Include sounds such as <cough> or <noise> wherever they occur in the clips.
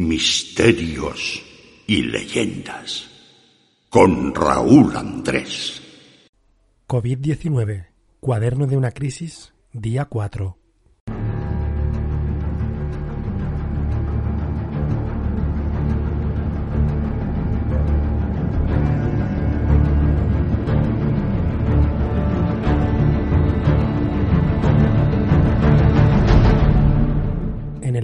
Misterios y leyendas con Raúl Andrés. COVID-19, cuaderno de una crisis, día 4.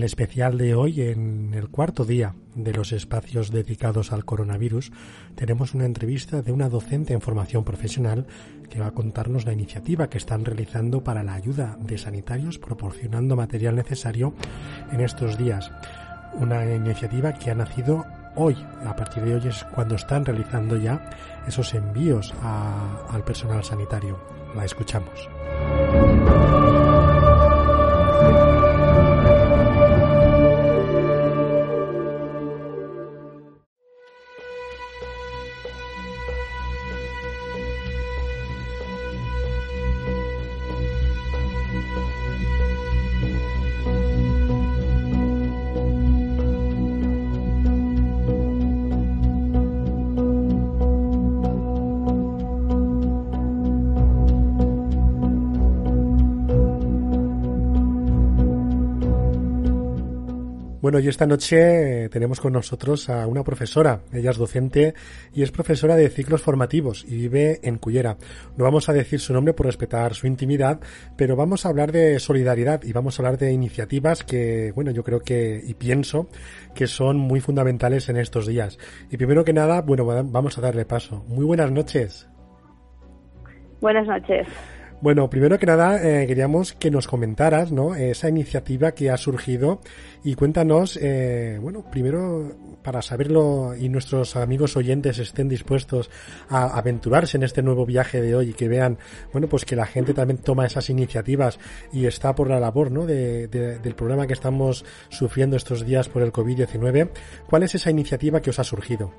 Especial de hoy, en el cuarto día de los espacios dedicados al coronavirus, tenemos una entrevista de una docente en formación profesional que va a contarnos la iniciativa que están realizando para la ayuda de sanitarios proporcionando material necesario en estos días. Una iniciativa que ha nacido hoy, a partir de hoy es cuando están realizando ya esos envíos al personal sanitario. La escuchamos. Bueno, y esta noche tenemos con nosotros a una profesora. Ella es docente y es profesora de ciclos formativos y vive en Cullera. No vamos a decir su nombre por respetar su intimidad, pero vamos a hablar de solidaridad y vamos a hablar de iniciativas que, bueno, yo creo que y pienso que son muy fundamentales en estos días. Y primero que nada, bueno, vamos a darle paso. Muy buenas noches. Buenas noches. Bueno, primero que nada, eh, queríamos que nos comentaras, ¿no? Esa iniciativa que ha surgido y cuéntanos, eh, bueno, primero para saberlo y nuestros amigos oyentes estén dispuestos a aventurarse en este nuevo viaje de hoy y que vean, bueno, pues que la gente también toma esas iniciativas y está por la labor, ¿no? De, del problema que estamos sufriendo estos días por el COVID-19. ¿Cuál es esa iniciativa que os ha surgido?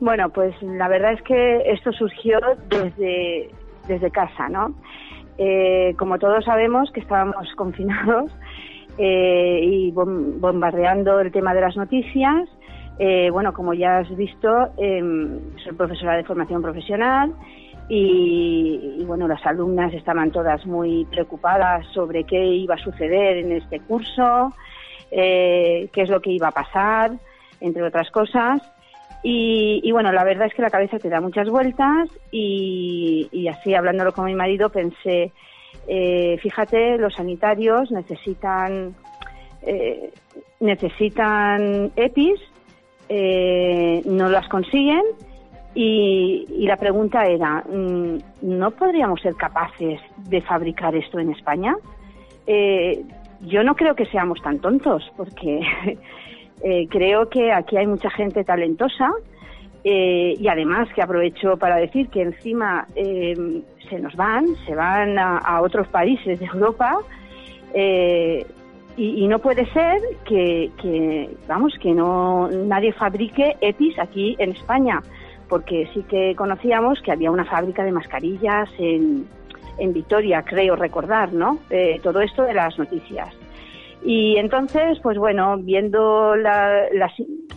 Bueno, pues la verdad es que esto surgió desde desde casa, ¿no? Eh, como todos sabemos que estábamos <laughs> confinados eh, y bombardeando el tema de las noticias, eh, bueno, como ya has visto, em, soy profesora de formación profesional y, bueno, las alumnas estaban todas muy preocupadas sobre qué iba a suceder en este curso, qué es lo que iba a pasar, entre otras cosas. Y, bueno, la verdad es que la cabeza te da muchas vueltas y, así hablándolo con mi marido pensé, eh, fíjate, los sanitarios necesitan, eh, necesitan EPIs, eh, no las consiguen y, la pregunta era, mm, ¿no podríamos ser capaces de fabricar esto en España? yo no creo que seamos tan tontos porque <laughs> Eh, creo que aquí hay mucha gente talentosa eh, y además que aprovecho para decir que encima eh, se nos van, se van a, otros países de Europa y, no puede ser que, vamos, que no nadie fabrique EPIs aquí en España, porque sí que conocíamos que había una fábrica de mascarillas en, en Vitoria, creo recordar, ¿no? todo esto de las noticias. Y entonces, pues bueno, viendo la,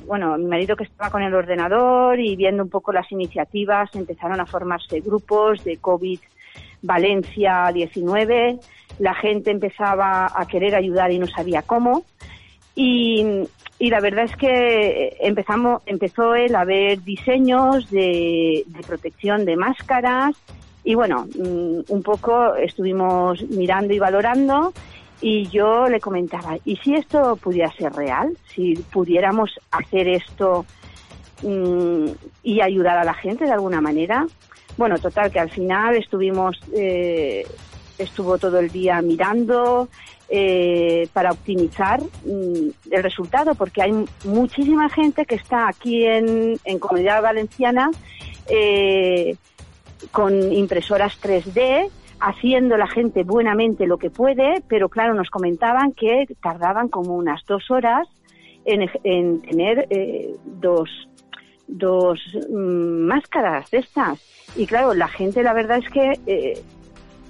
bueno, mi marido que estaba con el ordenador y viendo un poco las iniciativas, empezaron a formarse grupos de COVID Valencia 19, la gente empezaba a querer ayudar y no sabía cómo. Y, y la verdad es que empezamos, empezó él a ver diseños de, de protección de máscaras y bueno, mm, un poco estuvimos mirando y valorando y yo le comentaba, ¿y si esto pudiera ser real? Si pudiéramos hacer esto mm, y ayudar a la gente de alguna manera. Bueno, total, que al final estuvimos eh, estuvo todo el día mirando eh, para optimizar mm, el resultado, porque hay muchísima gente que está aquí en, en Comunidad Valenciana eh, con impresoras 3D, haciendo la gente buenamente lo que puede, pero claro, nos comentaban que tardaban como unas dos horas en, tener eh, dos, dos mm, máscaras de estas. Y claro, la gente la verdad es que eh,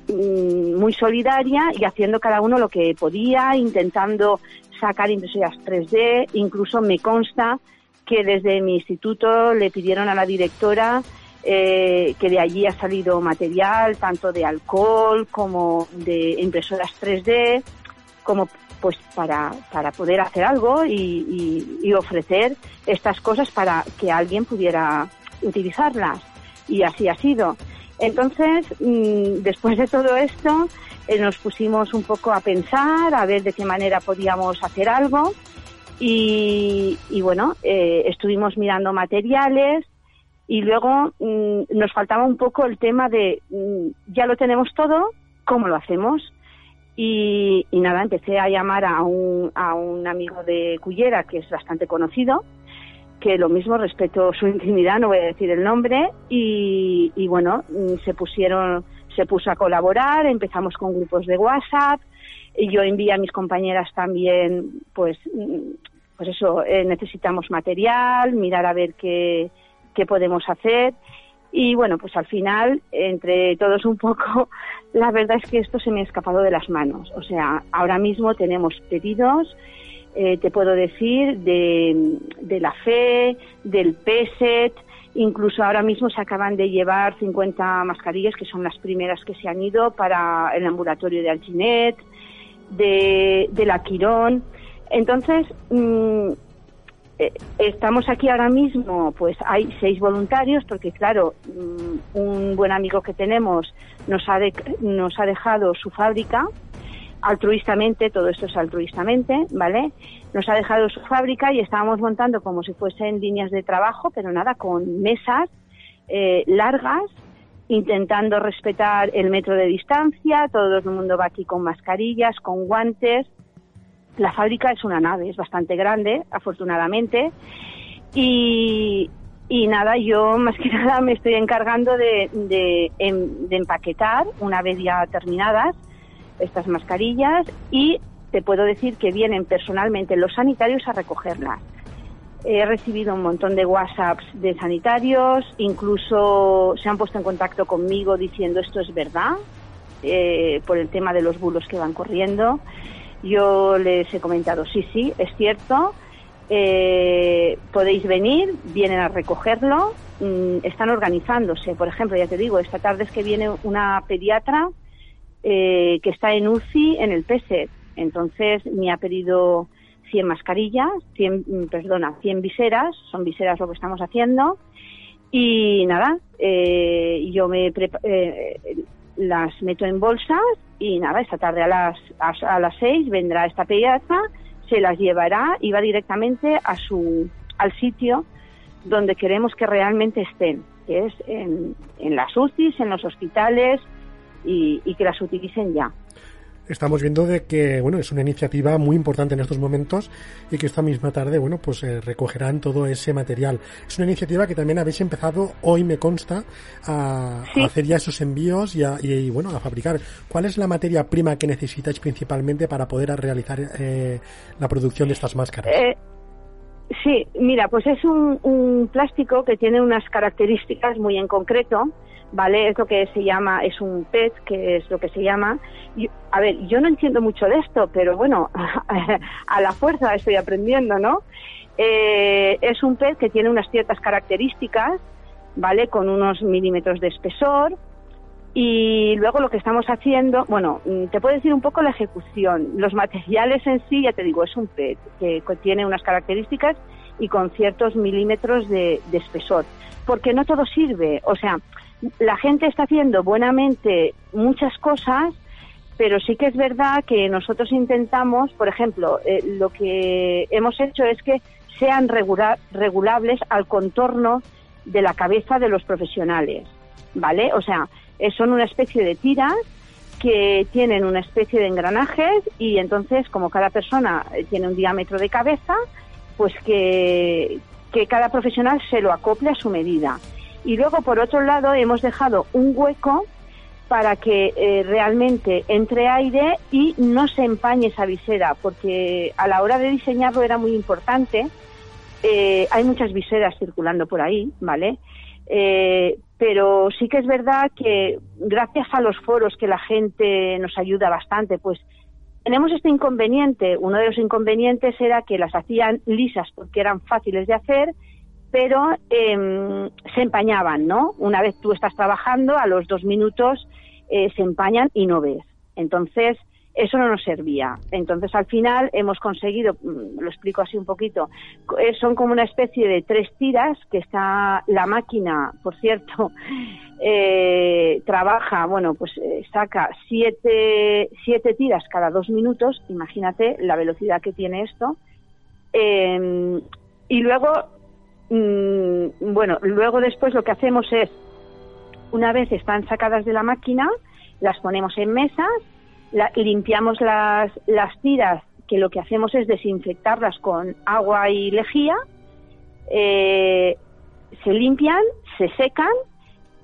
mm, muy solidaria y haciendo cada uno lo que podía, intentando sacar impresoras 3D, incluso me consta que desde mi instituto le pidieron a la directora eh, que de allí ha salido material tanto de alcohol como de impresoras 3D, como pues para, para poder hacer algo y, ofrecer estas cosas para que alguien pudiera utilizarlas. Y así ha sido. Entonces, mm, después de todo esto, eh, nos pusimos un poco a pensar, a ver de qué manera podíamos hacer algo. Y, bueno, eh, estuvimos mirando materiales y luego mm, nos faltaba un poco el tema de, mm, ya lo tenemos todo, ¿cómo lo hacemos? Y, nada, empecé a llamar a un, a un amigo de Cullera, que es bastante conocido, que lo mismo respeto su <laughs> intimidad, no voy a decir el nombre, y, bueno, se pusieron, se puso a colaborar, empezamos con grupos de WhatsApp, y yo envié a mis compañeras también, pues, pues eso, eh, necesitamos material, mirar a ver qué, qué podemos hacer, y bueno, pues al final, entre todos un poco, <laughs> la verdad es que esto se me ha escapado de las manos. O sea, ahora mismo tenemos pedidos, eh, te puedo decir, de, de la FE, del PESET, incluso ahora mismo se acaban de llevar 50 mascarillas, que son las primeras que se han ido para el ambulatorio de Alginet, de, de la Quirón. Entonces, mm, eh, estamos aquí ahora mismo, pues hay seis voluntarios, porque claro, mm, un buen amigo que tenemos nos ha, nos ha dejado su fábrica altruistamente, todo esto es altruistamente, ¿vale? Nos ha dejado su fábrica y estábamos montando como si fuesen líneas de trabajo, pero nada, con mesas eh, largas, intentando respetar el metro de distancia, todo el mundo va aquí con mascarillas, con guantes, la fábrica es una nave, es bastante grande, afortunadamente. Y, nada, yo <laughs> más que nada me estoy encargando de, em, de, empaquetar, una vez ya terminadas, estas mascarillas y te puedo decir que vienen personalmente los sanitarios a recogerlas. He recibido un montón de WhatsApps de sanitarios, incluso se han puesto en contacto conmigo diciendo esto es verdad, eh, por el tema de los bulos que van corriendo. Yo les he comentado, sí, sí, es cierto, eh, podéis venir, vienen a recogerlo, mm, están organizándose. Por ejemplo, ya te digo, esta tarde es que viene una pediatra eh, que está en UCI en el PSET. Entonces me ha pedido 100 mascarillas, 100, mm, perdona, 100 viseras, son viseras lo que estamos haciendo. Y nada, eh, yo me las meto en bolsas y nada, esta tarde a las, a, las seis vendrá esta pediatra, se las llevará y va directamente a su, al sitio donde queremos que realmente estén, que es en, en las UCIs, en los hospitales y que las utilicen ya estamos viendo de que bueno es una iniciativa muy importante en estos momentos y que esta misma tarde bueno pues eh, recogerán todo ese material. Es una iniciativa que también habéis empezado hoy me consta a, hacer ya esos envíos y, y, bueno a fabricar. Cuál es la materia prima que necesitáis principalmente para poder realizar eh, la producción de estas máscaras eh, sí mira pues es un, un plástico que tiene unas características muy en concreto ¿vale? Es lo que se llama, es un PET, que es lo que se llama. a ver, yo no entiendo mucho de esto, pero bueno, <laughs> a la fuerza estoy aprendiendo, ¿no? Eh, es un PET que tiene unas ciertas características, ¿vale? Con unos milímetros de espesor. Y luego lo que estamos haciendo, bueno, mm, te puedo decir un poco la ejecución. Los materiales en sí, ya te digo, es un PET que tiene unas características y con ciertos milímetros de espesor. Porque no todo sirve. O sea, la gente está haciendo buenamente muchas cosas, pero sí que es verdad que nosotros intentamos, por ejemplo, eh, lo que hemos hecho es que sean regulables al contorno de la cabeza de los profesionales, ¿vale? O sea, son una especie de tiras que tienen una especie de engranajes y entonces como cada persona tiene un diámetro de cabeza, pues que cada profesional se lo acople a su medida. Y luego, por otro lado, hemos dejado un hueco para que eh, realmente entre aire y no se empañe esa visera, porque a la hora de diseñarlo era muy importante. Eh, hay muchas viseras circulando por ahí, ¿vale? Eh, pero sí que es verdad que gracias a los foros que la gente nos ayuda bastante, pues tenemos este inconveniente. Uno de los inconvenientes era que las hacían lisas porque eran fáciles de hacer, pero em, se empañaban, ¿no? Una vez tú estás trabajando, a los dos minutos eh, se empañan y no ves. Entonces, eso no nos servía. Entonces, al final hemos conseguido, mm, lo explico así un poquito, eh, son como una especie de tres tiras que está la máquina, por cierto, <laughs> eh, trabaja, bueno, pues eh, saca siete, siete tiras cada dos minutos, imagínate la velocidad que tiene esto. Em, y luego, mm, bueno, luego después lo que hacemos es, una vez están sacadas de la máquina, las ponemos en mesas limpiamos las, las tiras, que lo que hacemos es desinfectarlas con agua y lejía, eh, se limpian, se secan,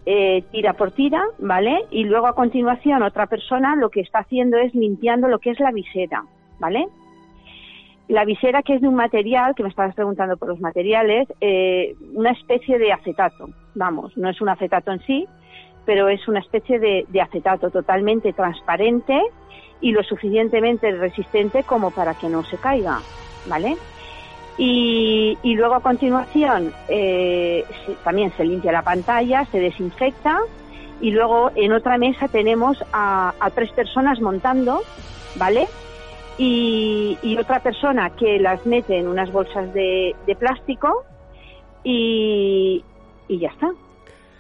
eh, tira por tira, ¿vale? Y luego a continuación otra persona lo que está haciendo es limpiando lo que es la visera, ¿vale? La visera que es de un material, que me estabas preguntando por los materiales, eh, una especie de acetato, vamos, no es un acetato en sí, pero es una especie de, acetato totalmente transparente y lo suficientemente resistente como para que no se caiga, ¿vale? Y, luego a continuación eh, también se limpia la pantalla, se desinfecta y luego en otra mesa tenemos a, tres personas montando, ¿vale? Y, otra persona que las mete en unas bolsas de, plástico y ya está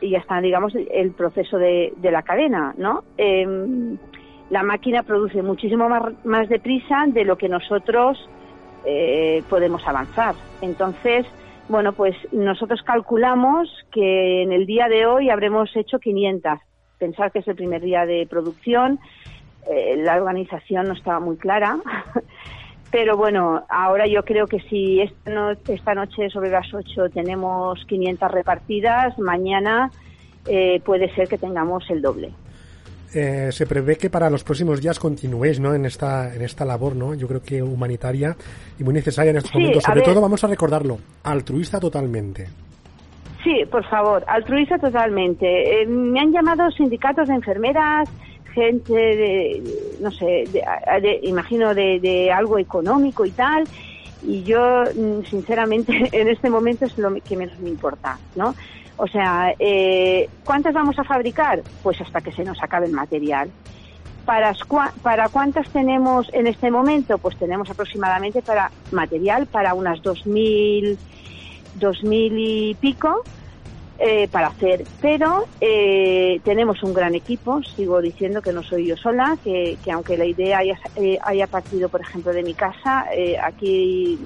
y ya está, digamos, el proceso de, la cadena, ¿no? Em, la máquina produce muchísimo más, más deprisa de lo que nosotros eh, podemos avanzar. Entonces, bueno, pues nosotros calculamos que en el día de hoy habremos hecho 500. Pensar que es el primer día de producción, eh, la organización no estaba muy clara. <laughs> Pero bueno, ahora yo creo que si esta, noche sobre las 8 tenemos 500 repartidas, mañana eh, puede ser que tengamos el doble. Eh, se prevé que para los próximos días continuéis ¿no? en, esta, en esta labor, ¿no? yo creo que humanitaria y muy necesaria en estos momentos. Sobre todo, vamos a recordarlo, altruista totalmente. Sí, por favor, altruista totalmente. Eh, me han llamado sindicatos de enfermeras, gente de, no sé, imagino de, algo económico y tal, y yo, mm, sinceramente, <laughs> en este momento es lo que menos me importa, ¿no? O sea, eh, ¿cuántas vamos a fabricar? Pues hasta que se nos acabe el material. ¿Para, ¿Para cuántas tenemos en este momento? Pues tenemos aproximadamente para material para unas 2.000, 2.000 y pico eh, para hacer. Pero eh, tenemos un gran equipo, sigo diciendo que no soy yo sola, que, aunque la idea haya, eh, haya, partido, por ejemplo, de mi casa, aquí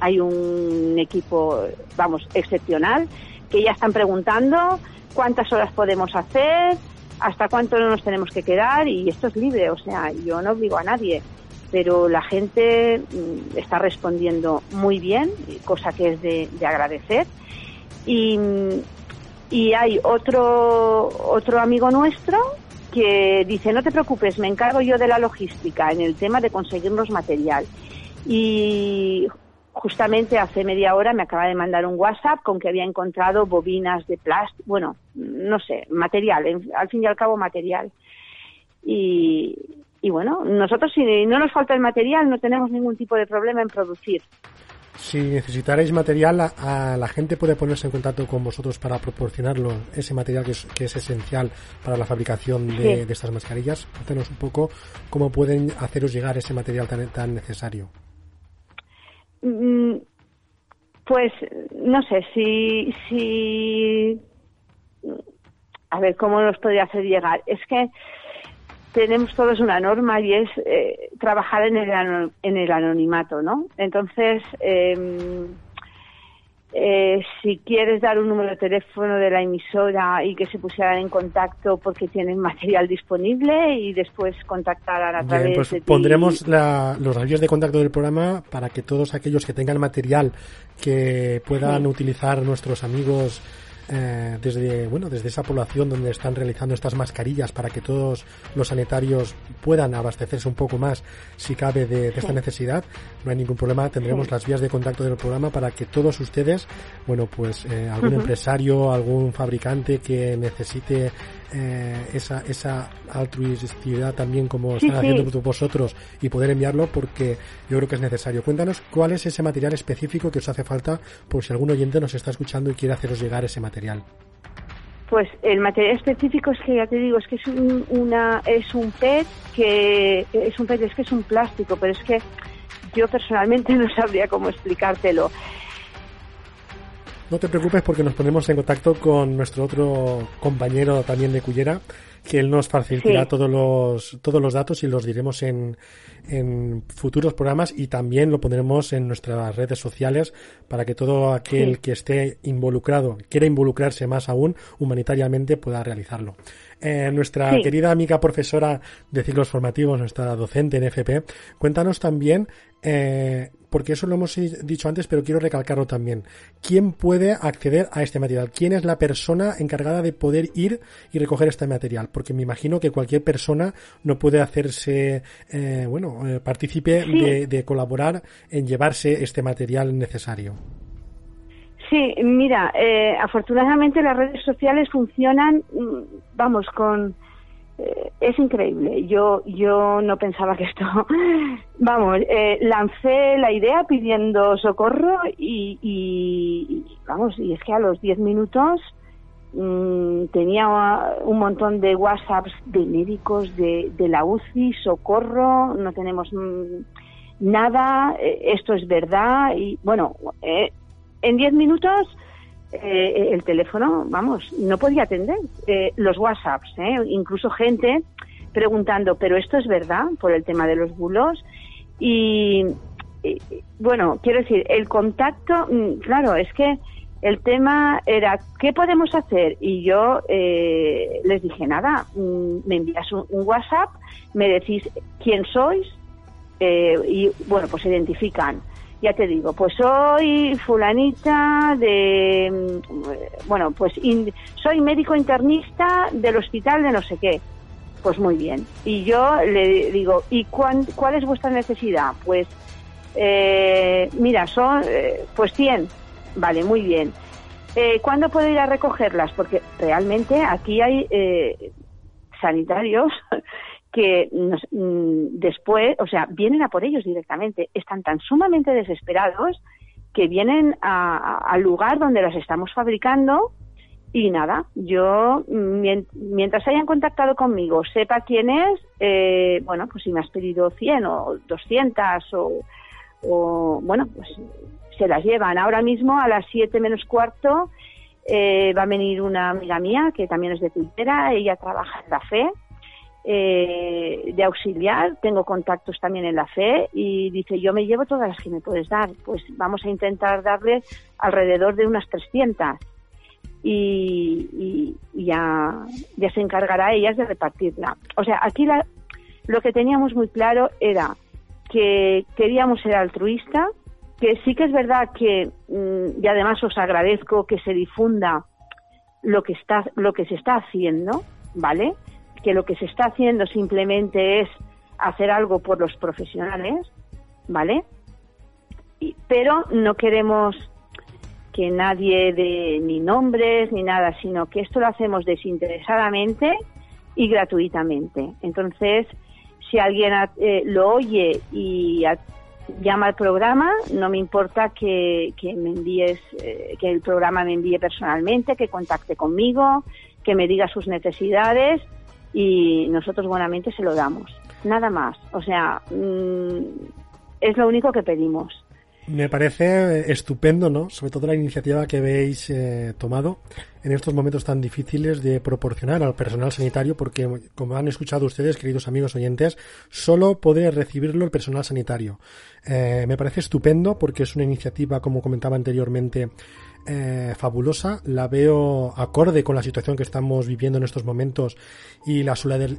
hay un equipo, vamos, excepcional, que ya están preguntando cuántas horas podemos hacer, hasta cuánto no nos tenemos que quedar y esto es libre, o sea, yo no obligo a nadie pero la gente mm, está respondiendo muy bien, cosa que es de, de agradecer. Y, y hay otro, otro amigo nuestro que dice, no te preocupes, me encargo yo de la logística en el tema de conseguirnos material. Y justamente hace media hora me acaba de mandar un WhatsApp con que había encontrado bobinas de plástico, bueno, no sé, material, al fin y al cabo material. Y, y bueno, nosotros si no nos falta el material no tenemos ningún tipo de problema en producir. Si necesitaréis material, a, la gente puede ponerse en contacto con vosotros para proporcionarlo, ese material que es, que es esencial para la fabricación de, estas mascarillas. Cuéntanos un poco cómo pueden haceros llegar ese material tan, tan necesario. Mm, pues no sé si, si. A ver, ¿cómo nos podría hacer llegar? Es que tenemos todos una norma y es eh, trabajar en el, en el anonimato, ¿no? Entonces, em, eh, si quieres dar un número de teléfono de la emisora y que se pusieran en contacto porque tienen material disponible y después contactar a través pues de pondremos los radios de contacto del programa para que todos aquellos que tengan material que puedan utilizar nuestros amigos eh, desde bueno desde esa población donde están realizando estas mascarillas para que todos los sanitarios puedan abastecerse un poco más si cabe de, esta necesidad no hay ningún problema. Tendremos las vías de contacto del programa para que todos ustedes bueno pues eh, algún empresario algún fabricante que necesite eh, esa, esa altruisticidad también como están haciendo vosotros y poder enviarlo porque yo creo que es necesario. Cuéntanos cuál es ese material específico que os hace falta por si algún oyente nos está escuchando y quiere haceros llegar ese material. Pues el material específico es que ya te digo, es que es un, una es un PET que es un PET, es que es un plástico, pero es que yo personalmente <laughs> no sabría cómo explicártelo. No te preocupes porque nos ponemos en contacto con nuestro otro compañero también de Cullera, que él nos facilitará todos los todos los datos y los diremos en, en futuros programas y también lo pondremos en nuestras redes sociales para que todo aquel que esté involucrado, quiera involucrarse más aún humanitariamente, pueda realizarlo. Eh, nuestra querida amiga profesora de ciclos formativos, nuestra docente en FP, cuéntanos también eh, porque eso lo hemos dicho antes, pero quiero recalcarlo también. ¿Quién puede acceder a este material? ¿Quién es la persona encargada de poder ir y recoger este material? Porque me imagino que cualquier persona no puede hacerse, eh, bueno, eh, partícipe de, colaborar en llevarse este material necesario. Sí, mira, eh, afortunadamente las redes sociales funcionan, mm, vamos, con eh, es increíble. Yo, yo no pensaba que esto, <laughs> vamos, eh, lancé la idea pidiendo socorro y, vamos, y es que a los 10 minutos mm, tenía un montón de WhatsApps de médicos de, de la UCI, socorro, no tenemos mm, nada, eh, esto es verdad y bueno, en 10 minutos eh, el teléfono, vamos, no podía atender. Eh, los WhatsApps, eh, incluso gente preguntando, pero esto es verdad por el tema de los bulos. Y, bueno, quiero decir, el contacto, mm, claro, es que el tema era, ¿qué podemos hacer? Y yo les dije, nada, mm, me envías un, WhatsApp, me decís quién sois y, bueno, pues se identifican ya te digo, pues soy fulanita de, mm, bueno, pues soy médico internista del hospital de no sé qué. Pues muy bien. Y yo le digo, ¿y cuál es vuestra necesidad? Pues, eh, mira, son, eh, pues 100. Vale, muy bien. Eh, ¿Cuándo puedo ir a recogerlas? Porque realmente aquí hay eh, sanitarios que mm, después, o sea, vienen a por ellos directamente. Están tan sumamente desesperados que vienen al lugar donde las estamos fabricando y nada, yo mientras hayan contactado conmigo, sepa quién es, eh, bueno, pues si me has pedido 100 o 200 o, bueno, pues se las llevan. Ahora mismo a las 7 menos cuarto eh, va a venir una amiga mía que también es de Twittera, ella trabaja en la fe eh, de auxiliar, tengo contactos también en la fe y dice, yo me llevo todas las que me puedes dar, pues vamos a intentar darle alrededor de unas 300 y, ya, se encargará ellas de repartirla. O sea, aquí la, lo que teníamos muy claro era que queríamos ser altruista, que sí que es verdad que, mm, y además os agradezco que se difunda lo que está, lo que se está haciendo, ¿vale? Que lo que se está haciendo simplemente es hacer algo por los profesionales, ¿vale? pero no queremos que nadie dé ni nombres ni nada, sino que esto lo hacemos desinteresadamente y gratuitamente. Entonces, si alguien eh, lo oye y llama al programa, no me importa que, me envíes, eh, que el programa me envíe personalmente, que contacte conmigo, que me diga sus necesidades y nosotros buenamente se lo damos. Nada más. O sea, mm, es lo único que pedimos. Me parece estupendo, ¿no? Sobre todo la iniciativa que habéis eh, tomado en estos momentos tan difíciles de proporcionar al personal sanitario porque, como han escuchado ustedes, queridos amigos oyentes, solo puede recibirlo el personal sanitario. Eh, me parece estupendo porque es una iniciativa, como comentaba anteriormente, eh, fabulosa, la veo acorde con la situación que estamos viviendo en estos momentos y la,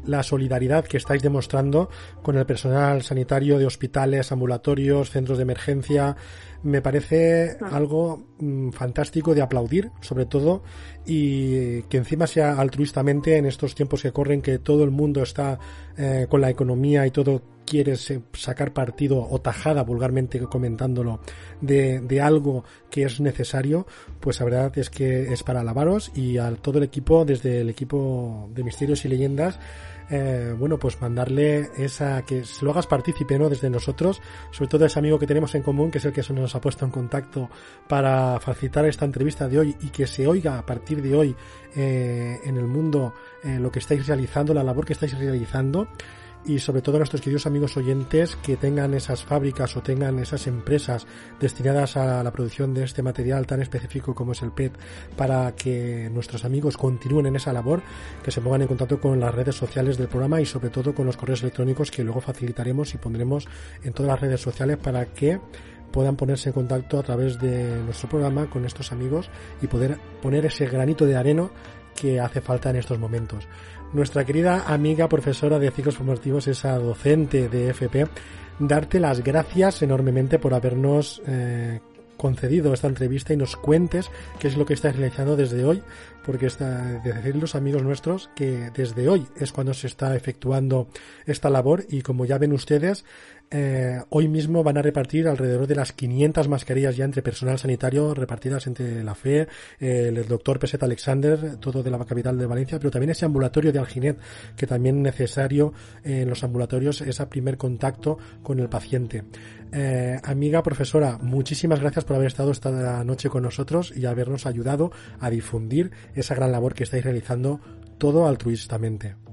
la solidaridad que estáis demostrando con el personal sanitario de hospitales, ambulatorios, centros de emergencia, me parece ah. algo mm, fantástico de aplaudir, sobre todo, y que encima sea altruistamente en estos tiempos que corren, que todo el mundo está eh, con la economía y todo quiere sacar partido o tajada, vulgarmente comentándolo, de, de, algo que es necesario, pues la verdad es que es para alabaros y a todo el equipo, desde el equipo de Misterios y Leyendas, eh, bueno, pues mandarle esa, que lo hagas partícipe, ¿no? Desde nosotros, sobre todo ese amigo que tenemos en común, que es el que nos ha puesto en contacto para facilitar esta entrevista de hoy y que se oiga a partir de hoy eh, en el mundo eh, lo que estáis realizando, la labor que estáis realizando y sobre todo a nuestros queridos amigos oyentes que tengan esas fábricas o tengan esas empresas destinadas a la producción de este material tan específico como es el PET para que nuestros amigos continúen en esa labor, que se pongan en contacto con las redes sociales del programa y sobre todo con los correos electrónicos que luego facilitaremos y pondremos en todas las redes sociales para que puedan ponerse en contacto a través de nuestro programa con estos amigos y poder poner ese granito de arena que hace falta en estos momentos. Nuestra querida amiga profesora de ciclos formativos, esa docente de FP, darte las gracias enormemente por habernos eh, concedido esta entrevista y nos cuentes qué es lo que estás realizando desde hoy, porque está de decir los amigos nuestros que desde hoy es cuando se está efectuando esta labor y como ya ven ustedes, eh, hoy mismo van a repartir alrededor de las 500 mascarillas ya entre personal sanitario repartidas entre la FE, el doctor Peset Alexander, todo de la capital de Valencia, pero también ese ambulatorio de Alginet, que también es necesario en los ambulatorios ese primer contacto con el paciente. Eh, amiga profesora, muchísimas gracias por haber estado esta noche con nosotros y habernos ayudado a difundir esa gran labor que estáis realizando todo altruistamente.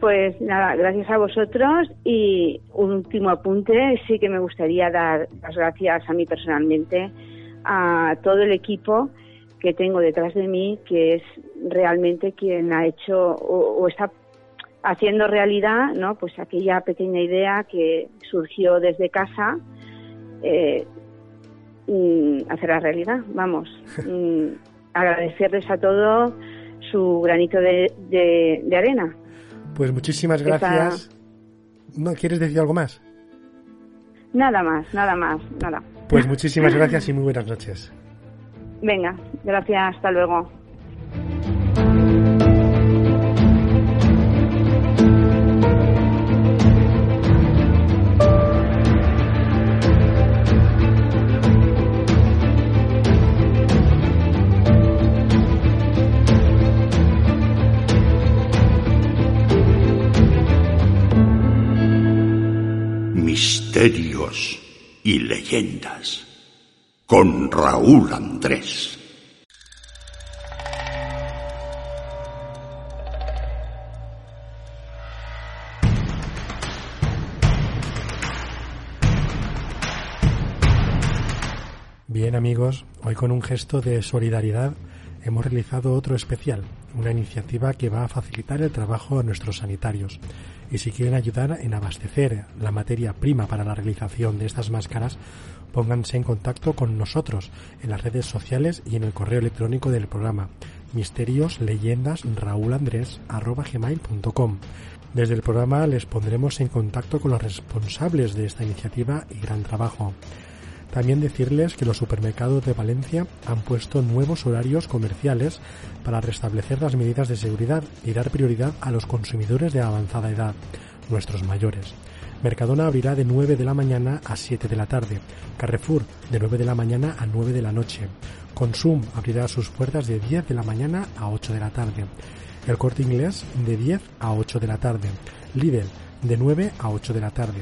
Pues nada, gracias a vosotros y un último apunte, sí que me gustaría dar las gracias a mí personalmente, a todo el equipo que tengo detrás de mí, que es realmente quien ha hecho o, está haciendo realidad, ¿no? Pues aquella pequeña idea que surgió desde casa, eh, mm, hacer la realidad, vamos. <laughs> Mm, agradecerles a todos su granito de arena. Pues muchísimas gracias. ¿No quieres decir algo más? Nada más, nada más, nada. Pues muchísimas <laughs> gracias y muy buenas noches. Venga, gracias, hasta luego. Misterios y leyendas con Raúl Andrés. Bien amigos, hoy con un gesto de solidaridad hemos realizado otro especial, una iniciativa que va a facilitar el trabajo a nuestros sanitarios y si quieren ayudar en abastecer la materia prima para la realización de estas máscaras, pónganse en contacto con nosotros en las redes sociales y en el correo electrónico del programa misterios leyendas Desde el programa les pondremos en contacto con los responsables de esta iniciativa y gran trabajo. También decirles que los supermercados de Valencia han puesto nuevos horarios comerciales para restablecer las medidas de seguridad y dar prioridad a los consumidores de avanzada edad, nuestros mayores. Mercadona abrirá de 9 de la mañana a 7 de la tarde, Carrefour de 9 de la mañana a 9 de la noche, Consum abrirá sus puertas de 10 de la mañana a 8 de la tarde, El Corte Inglés de 10 a 8 de la tarde, Lidl de 9 a 8 de la tarde,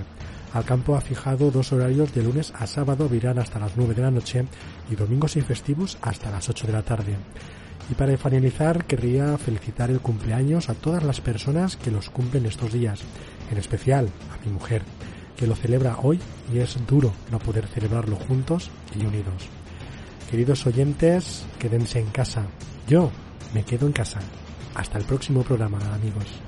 Alcampo ha fijado dos horarios de lunes a sábado, abrirán hasta las 9 de la noche y domingos y festivos hasta las 8 de la tarde. Y para finalizar, querría felicitar el cumpleaños a todas las personas que los cumplen estos días, en especial a mi mujer, que lo celebra hoy y es duro no poder celebrarlo juntos y unidos. Queridos oyentes, quédense en casa. Yo me quedo en casa. Hasta el próximo programa, amigos.